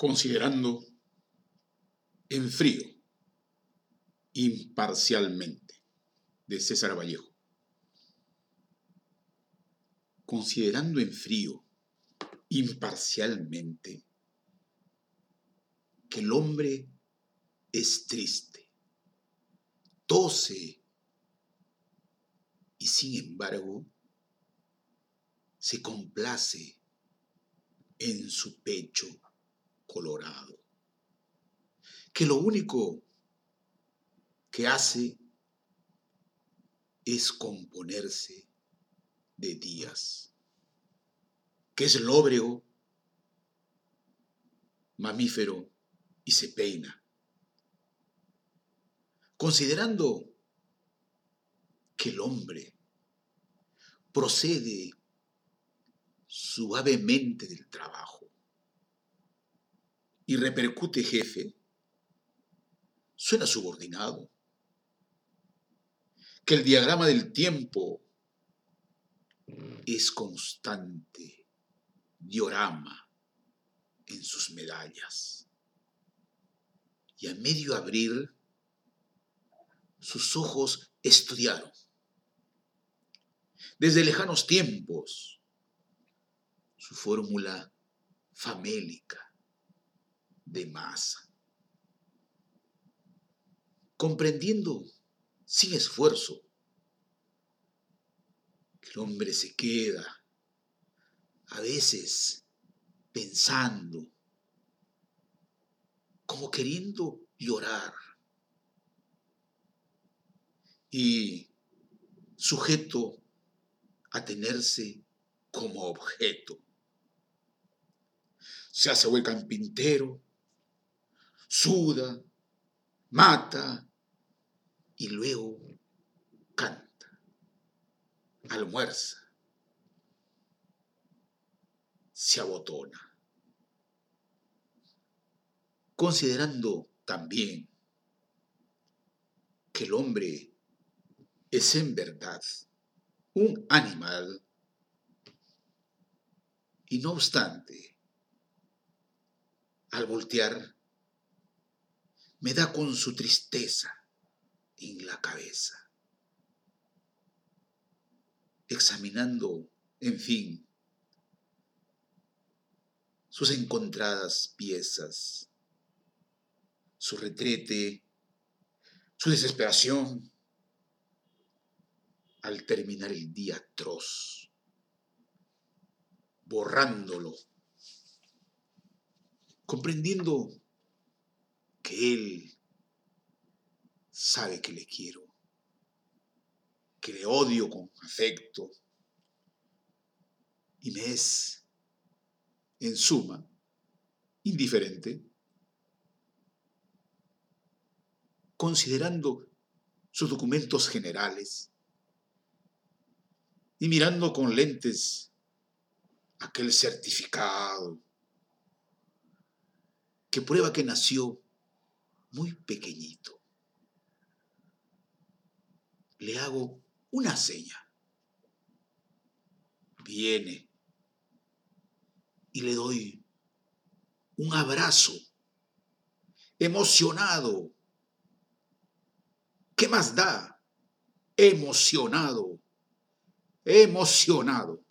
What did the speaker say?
considerando en frío, imparcialmente, de César Vallejo. Considerando en frío, imparcialmente, que el hombre es triste, tose y sin embargo se complace en su pecho colorado, que lo único que hace es componerse de días, que es lóbrego, mamífero y se peina. Considerando que el hombre procede suavemente del trabajo y repercute jefe, suena subordinado. Que el diagrama del tiempo es constante diorama en sus medallas. Y a medio abrir, sus ojos estudiaron. Desde lejanos tiempos, su fórmula famélica de masa. Comprendiendo sin esfuerzo que el hombre se queda a veces pensando, como queriendo llorar y sujeto a tenerse como objeto. Se hace el carpintero, suda, mata y luego canta, almuerza, se abotona. Considerando también que el hombre es en verdad un animal y no obstante, al voltear me da con su tristeza en la cabeza. Examinando, en fin, sus encontradas piezas, su retrete, su desesperación, al terminar el día atroz, borrándolo, comprendiendo Él sabe que le quiero, que le odio con afecto. Y me es, en suma, indiferente, considerando sus documentos generales y mirando con lentes aquel certificado que prueba que nació muy pequeñito. Le hago una seña. Viene y le doy un abrazo emocionado. ¿Qué más da? Emocionado, emocionado.